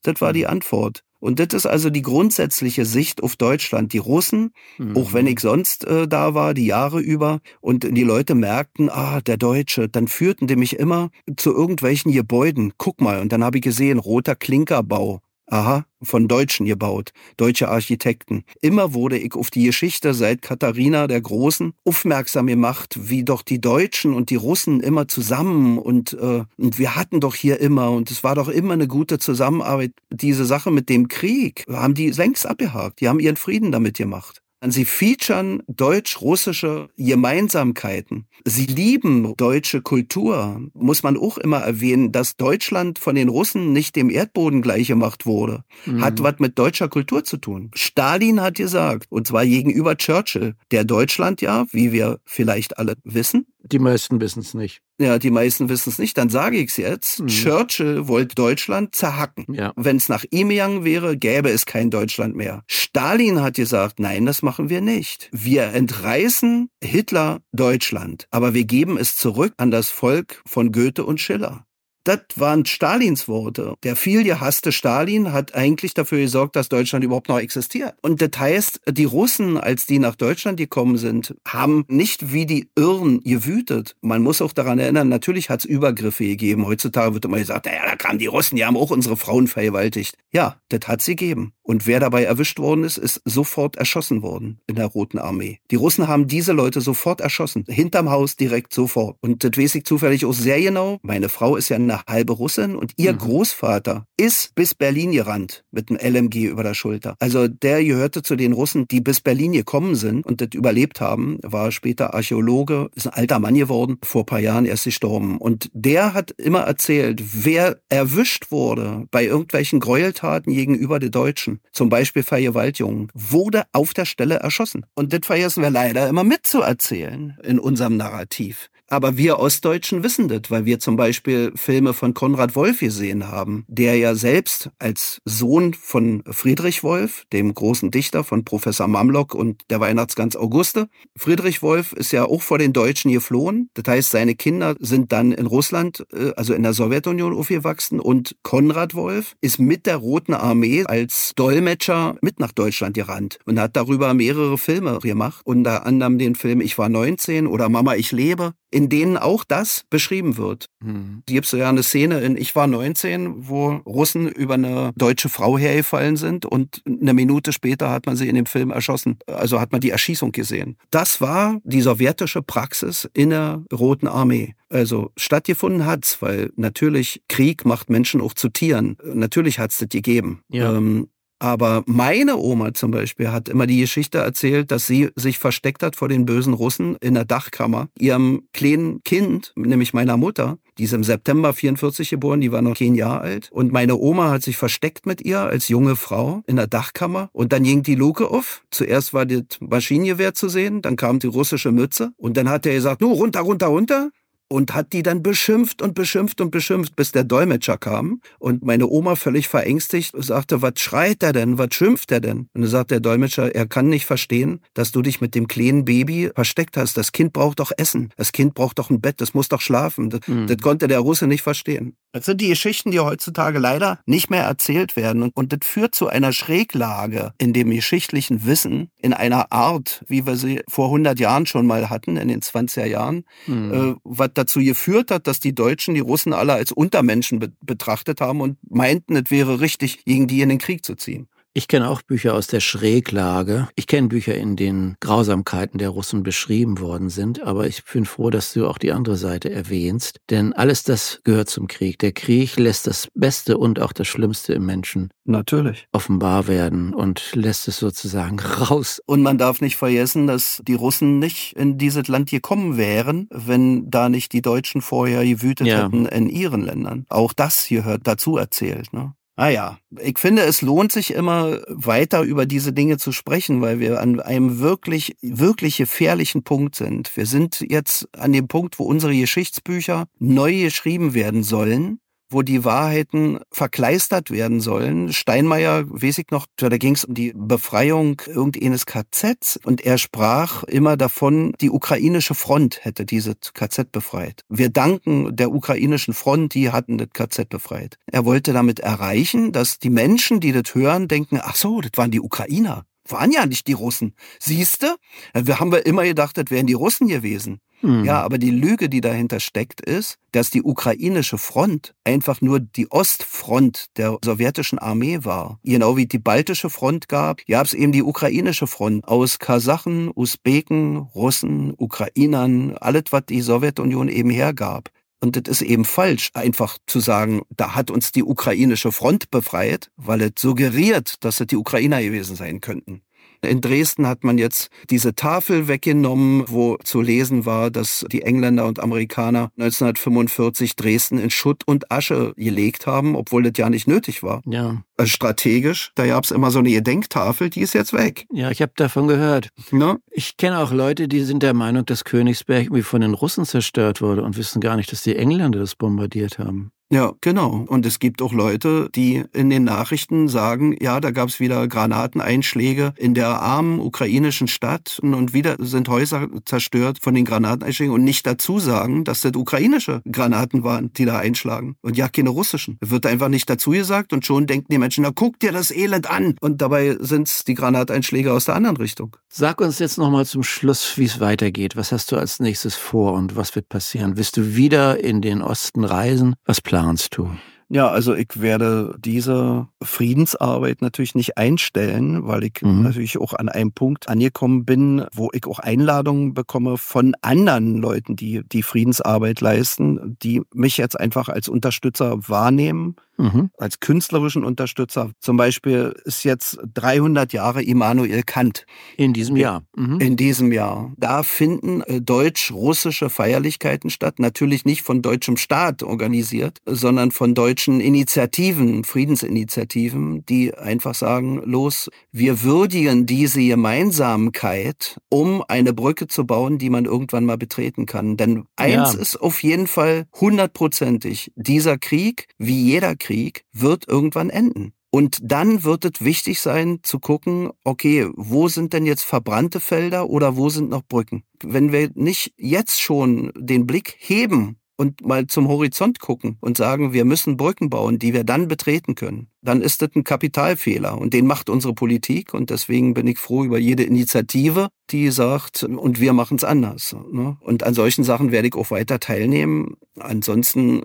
Das war die mhm. Antwort. Und das ist also die grundsätzliche Sicht auf Deutschland. Die Russen, mhm. auch wenn ich sonst äh, da war, die Jahre über, und die Leute merkten, ah, der Deutsche, dann führten die mich immer zu irgendwelchen Gebäuden. Guck mal, und dann habe ich gesehen, roter Klinkerbau. Aha, von Deutschen gebaut, deutsche Architekten. Immer wurde ich auf die Geschichte seit Katharina der Großen aufmerksam gemacht, wie doch die Deutschen und die Russen immer zusammen und, äh, und wir hatten doch hier immer und es war doch immer eine gute Zusammenarbeit. Diese Sache mit dem Krieg haben die längst abgehakt. Die haben ihren Frieden damit gemacht. Sie featuren deutsch-russische Gemeinsamkeiten. Sie lieben deutsche Kultur. Muss man auch immer erwähnen, dass Deutschland von den Russen nicht dem Erdboden gleichgemacht wurde. Mhm. Hat was mit deutscher Kultur zu tun. Stalin hat gesagt, und zwar gegenüber Churchill, der Deutschland ja, wie wir vielleicht alle wissen, die meisten wissen es nicht. Ja, die meisten wissen es nicht. Dann sage ich es jetzt. Mhm. Churchill wollte Deutschland zerhacken. Ja. Wenn es nach ihm gegangen wäre, gäbe es kein Deutschland mehr. Stalin hat gesagt, nein, das machen wir nicht. Wir entreißen Hitler Deutschland, aber wir geben es zurück an das Volk von Goethe und Schiller. Das waren Stalins Worte. Der viel gehasste Stalin hat eigentlich dafür gesorgt, dass Deutschland überhaupt noch existiert. Und das heißt, die Russen, als die nach Deutschland gekommen sind, haben nicht wie die Irren gewütet. Man muss auch daran erinnern, natürlich hat es Übergriffe gegeben. Heutzutage wird immer gesagt, naja, da kamen die Russen, die haben auch unsere Frauen vergewaltigt. Ja, das hat sie gegeben. Und wer dabei erwischt worden ist, ist sofort erschossen worden in der Roten Armee. Die Russen haben diese Leute sofort erschossen. Hinterm Haus direkt sofort. Und das weiß ich zufällig auch sehr genau. Meine Frau ist ja eine halbe Russin und ihr mhm. Großvater ist bis Berlin gerannt mit einem LMG über der Schulter. Also der gehörte zu den Russen, die bis Berlin gekommen sind und das überlebt haben, war später Archäologe, ist ein alter Mann geworden, vor ein paar Jahren erst gestorben. Und der hat immer erzählt, wer erwischt wurde bei irgendwelchen Gräueltaten gegenüber den Deutschen, zum Beispiel Vergewaltigungen, wurde auf der Stelle erschossen. Und das vergessen wir leider immer mitzuerzählen in unserem Narrativ. Aber wir Ostdeutschen wissen das, weil wir zum Beispiel Filme von Konrad Wolf gesehen haben, der ja selbst als Sohn von Friedrich Wolf, dem großen Dichter von Professor Mamlock und der Weihnachtsgans Auguste. Friedrich Wolf ist ja auch vor den Deutschen geflohen. Das heißt, seine Kinder sind dann in Russland, äh, also in der Sowjetunion aufgewachsen und Konrad Wolf ist mit der Roten Armee als Dolmetscher mit nach Deutschland gerannt und hat darüber mehrere Filme gemacht, unter anderem den Film Ich war 19 oder Mama, ich lebe in denen auch das beschrieben wird. Mhm. Gibt es ja eine Szene in Ich war 19, wo Russen über eine deutsche Frau hergefallen sind und eine Minute später hat man sie in dem Film erschossen. Also hat man die Erschießung gesehen. Das war die sowjetische Praxis in der Roten Armee. Also stattgefunden hat's, weil natürlich Krieg macht Menschen auch zu Tieren. Natürlich hat's das gegeben. Ja. Ähm, aber meine Oma zum Beispiel hat immer die Geschichte erzählt, dass sie sich versteckt hat vor den bösen Russen in der Dachkammer. Ihrem kleinen Kind, nämlich meiner Mutter, die ist im September 44 geboren, die war noch zehn Jahre alt. Und meine Oma hat sich versteckt mit ihr als junge Frau in der Dachkammer. Und dann ging die Luke auf. Zuerst war das Maschinengewehr zu sehen, dann kam die russische Mütze. Und dann hat er gesagt, nur runter, runter, runter und hat die dann beschimpft und beschimpft und beschimpft, bis der Dolmetscher kam. Und meine Oma völlig verängstigt sagte, was schreit er denn, was schimpft er denn? Und dann sagt der Dolmetscher, er kann nicht verstehen, dass du dich mit dem kleinen Baby versteckt hast. Das Kind braucht doch Essen, das Kind braucht doch ein Bett, das muss doch schlafen. Das, mhm. das konnte der Russe nicht verstehen. Das sind die Geschichten, die heutzutage leider nicht mehr erzählt werden. Und, und das führt zu einer Schräglage in dem geschichtlichen Wissen, in einer Art, wie wir sie vor 100 Jahren schon mal hatten, in den 20er Jahren, mhm. äh, was dazu geführt hat, dass die Deutschen die Russen alle als Untermenschen be betrachtet haben und meinten, es wäre richtig, gegen die in den Krieg zu ziehen. Ich kenne auch Bücher aus der Schräglage. Ich kenne Bücher, in denen Grausamkeiten der Russen beschrieben worden sind. Aber ich bin froh, dass du auch die andere Seite erwähnst. Denn alles das gehört zum Krieg. Der Krieg lässt das Beste und auch das Schlimmste im Menschen Natürlich. offenbar werden und lässt es sozusagen raus. Und man darf nicht vergessen, dass die Russen nicht in dieses Land gekommen wären, wenn da nicht die Deutschen vorher gewütet ja. hätten in ihren Ländern. Auch das gehört dazu erzählt. Ne? Ah ja, ich finde, es lohnt sich immer weiter über diese Dinge zu sprechen, weil wir an einem wirklich, wirklich gefährlichen Punkt sind. Wir sind jetzt an dem Punkt, wo unsere Geschichtsbücher neu geschrieben werden sollen wo die Wahrheiten verkleistert werden sollen. Steinmeier, weiß ich noch, da ging es um die Befreiung irgendeines KZs und er sprach immer davon, die ukrainische Front hätte diese KZ befreit. Wir danken der ukrainischen Front, die hatten das KZ befreit. Er wollte damit erreichen, dass die Menschen, die das hören, denken, ach so, das waren die Ukrainer waren ja nicht die Russen. Siehste, wir haben wir immer gedacht, das wären die Russen gewesen. Hm. Ja, aber die Lüge, die dahinter steckt, ist, dass die ukrainische Front einfach nur die Ostfront der sowjetischen Armee war. Genau wie die baltische Front gab, gab es eben die ukrainische Front aus Kasachen, Usbeken, Russen, Ukrainern, alles, was die Sowjetunion eben hergab. Und das ist eben falsch, einfach zu sagen, da hat uns die ukrainische Front befreit, weil es suggeriert, dass es die Ukrainer gewesen sein könnten. In Dresden hat man jetzt diese Tafel weggenommen, wo zu lesen war, dass die Engländer und Amerikaner 1945 Dresden in Schutt und Asche gelegt haben, obwohl das ja nicht nötig war. Ja. Also strategisch, da gab es immer so eine Gedenktafel, die ist jetzt weg. Ja, ich habe davon gehört. Ne? Ich kenne auch Leute, die sind der Meinung, dass Königsberg irgendwie von den Russen zerstört wurde und wissen gar nicht, dass die Engländer das bombardiert haben. Ja, genau. Und es gibt auch Leute, die in den Nachrichten sagen, ja, da gab es wieder Granateneinschläge in der armen ukrainischen Stadt und wieder sind Häuser zerstört von den Granateneinschlägen und nicht dazu sagen, dass das ukrainische Granaten waren, die da einschlagen. Und ja, keine russischen. Wird einfach nicht dazu gesagt und schon denken die Menschen, na guck dir das Elend an. Und dabei sind es die Granateinschläge aus der anderen Richtung. Sag uns jetzt nochmal zum Schluss, wie es weitergeht. Was hast du als nächstes vor und was wird passieren? Wirst du wieder in den Osten reisen? Was planst du? Ja, also ich werde diese Friedensarbeit natürlich nicht einstellen, weil ich mhm. natürlich auch an einem Punkt angekommen bin, wo ich auch Einladungen bekomme von anderen Leuten, die die Friedensarbeit leisten, die mich jetzt einfach als Unterstützer wahrnehmen mhm. als künstlerischen Unterstützer. Zum Beispiel ist jetzt 300 Jahre Immanuel Kant. In diesem Jahr. Mhm. In diesem Jahr. Da finden äh, deutsch-russische Feierlichkeiten statt. Natürlich nicht von deutschem Staat organisiert, sondern von deutschen Initiativen, Friedensinitiativen, die einfach sagen, los, wir würdigen diese Gemeinsamkeit, um eine Brücke zu bauen, die man irgendwann mal betreten kann. Denn eins ja. ist auf jeden Fall hundertprozentig, dieser Krieg, wie jeder Krieg, Krieg wird irgendwann enden. Und dann wird es wichtig sein zu gucken, okay, wo sind denn jetzt verbrannte Felder oder wo sind noch Brücken? Wenn wir nicht jetzt schon den Blick heben und mal zum Horizont gucken und sagen, wir müssen Brücken bauen, die wir dann betreten können, dann ist das ein Kapitalfehler und den macht unsere Politik und deswegen bin ich froh über jede Initiative, die sagt, und wir machen es anders. Ne? Und an solchen Sachen werde ich auch weiter teilnehmen. Ansonsten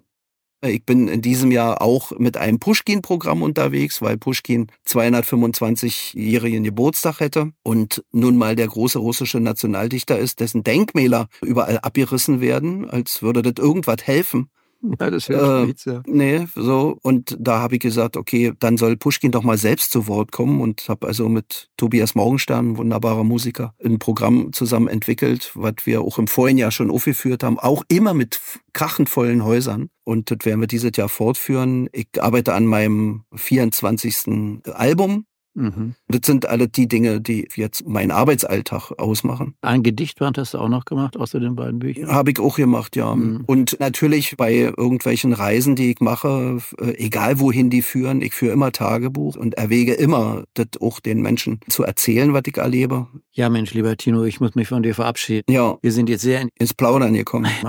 ich bin in diesem Jahr auch mit einem Pushkin-Programm unterwegs, weil Pushkin 225-jährigen Geburtstag hätte und nun mal der große russische Nationaldichter ist, dessen Denkmäler überall abgerissen werden, als würde das irgendwas helfen. Ja, das wäre äh, nichts, ja. Nee, so. Und da habe ich gesagt, okay, dann soll Pushkin doch mal selbst zu Wort kommen und habe also mit Tobias Morgenstern, wunderbarer Musiker, ein Programm zusammen entwickelt, was wir auch im vorigen Jahr schon aufgeführt haben, auch immer mit krachendvollen Häusern. Und das werden wir dieses Jahr fortführen. Ich arbeite an meinem 24. Album Mhm. Das sind alle die Dinge, die jetzt meinen Arbeitsalltag ausmachen. Ein Gedichtband hast du auch noch gemacht, außer den beiden Büchern? Habe ich auch gemacht, ja. Mhm. Und natürlich bei irgendwelchen Reisen, die ich mache, äh, egal wohin die führen, ich führe immer Tagebuch und erwäge immer, das auch den Menschen zu erzählen, was ich erlebe. Ja, Mensch, lieber Tino, ich muss mich von dir verabschieden. Ja. Wir sind jetzt sehr in ins Plaudern gekommen.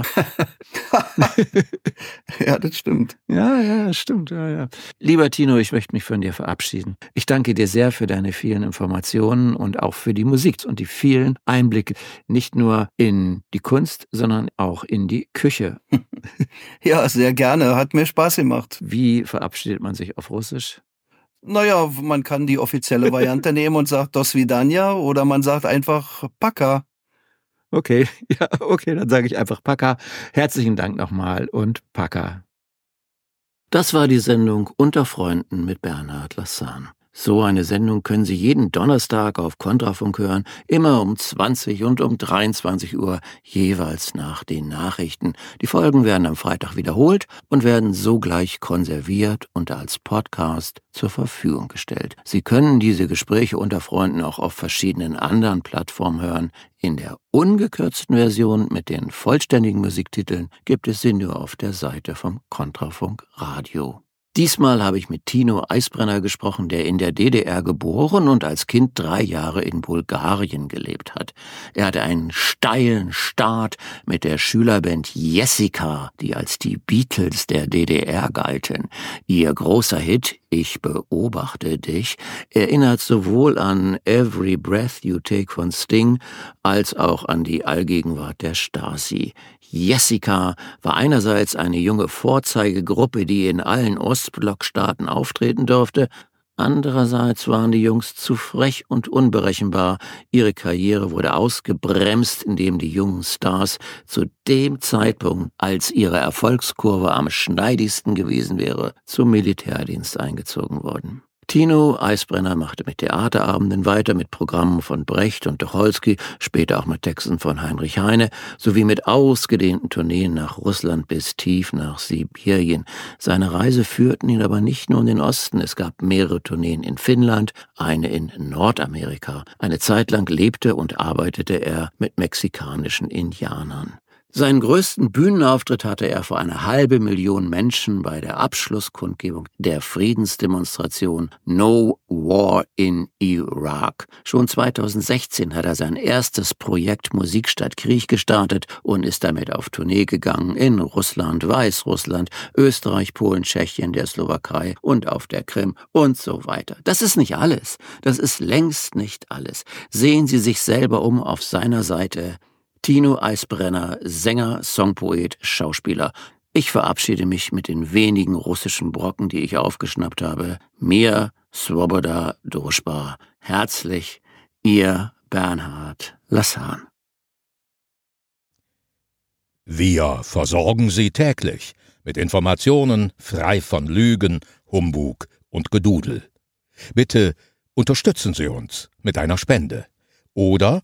ja, das stimmt. Ja, ja, das stimmt. Ja, ja. Lieber Tino, ich möchte mich von dir verabschieden. Ich danke dir sehr für deine vielen Informationen und auch für die Musik und die vielen Einblicke, nicht nur in die Kunst, sondern auch in die Küche. ja, sehr gerne. Hat mir Spaß gemacht. Wie verabschiedet man sich auf Russisch? Naja, man kann die offizielle Variante nehmen und sagt Dos Vidania oder man sagt einfach Paka. Okay, ja, okay, dann sage ich einfach Paka. Herzlichen Dank nochmal und Paka. Das war die Sendung Unter Freunden mit Bernhard Lassan. So eine Sendung können Sie jeden Donnerstag auf Kontrafunk hören, immer um 20 und um 23 Uhr jeweils nach den Nachrichten. Die Folgen werden am Freitag wiederholt und werden sogleich konserviert und als Podcast zur Verfügung gestellt. Sie können diese Gespräche unter Freunden auch auf verschiedenen anderen Plattformen hören. In der ungekürzten Version mit den vollständigen Musiktiteln gibt es sie nur auf der Seite vom Kontrafunk Radio. Diesmal habe ich mit Tino Eisbrenner gesprochen, der in der DDR geboren und als Kind drei Jahre in Bulgarien gelebt hat. Er hatte einen steilen Start mit der Schülerband Jessica, die als die Beatles der DDR galten. Ihr großer Hit Ich beobachte dich erinnert sowohl an Every Breath You Take von Sting als auch an die Allgegenwart der Stasi. Jessica war einerseits eine junge Vorzeigegruppe, die in allen Ostblockstaaten auftreten durfte, andererseits waren die Jungs zu frech und unberechenbar, ihre Karriere wurde ausgebremst, indem die jungen Stars zu dem Zeitpunkt, als ihre Erfolgskurve am schneidigsten gewesen wäre, zum Militärdienst eingezogen wurden. Tino Eisbrenner machte mit Theaterabenden weiter, mit Programmen von Brecht und Tucholsky, später auch mit Texten von Heinrich Heine, sowie mit ausgedehnten Tourneen nach Russland bis tief nach Sibirien. Seine Reise führten ihn aber nicht nur in den Osten, es gab mehrere Tourneen in Finnland, eine in Nordamerika. Eine Zeit lang lebte und arbeitete er mit mexikanischen Indianern. Seinen größten Bühnenauftritt hatte er vor einer halbe Million Menschen bei der Abschlusskundgebung der Friedensdemonstration No War in Iraq. Schon 2016 hat er sein erstes Projekt Musik statt Krieg gestartet und ist damit auf Tournee gegangen in Russland, Weißrussland, Österreich, Polen, Tschechien, der Slowakei und auf der Krim und so weiter. Das ist nicht alles. Das ist längst nicht alles. Sehen Sie sich selber um auf seiner Seite Tino Eisbrenner, Sänger, Songpoet, Schauspieler. Ich verabschiede mich mit den wenigen russischen Brocken, die ich aufgeschnappt habe. Mir, Svoboda, Druschba. Herzlich, Ihr Bernhard Lassan. Wir versorgen Sie täglich mit Informationen frei von Lügen, Humbug und Gedudel. Bitte unterstützen Sie uns mit einer Spende oder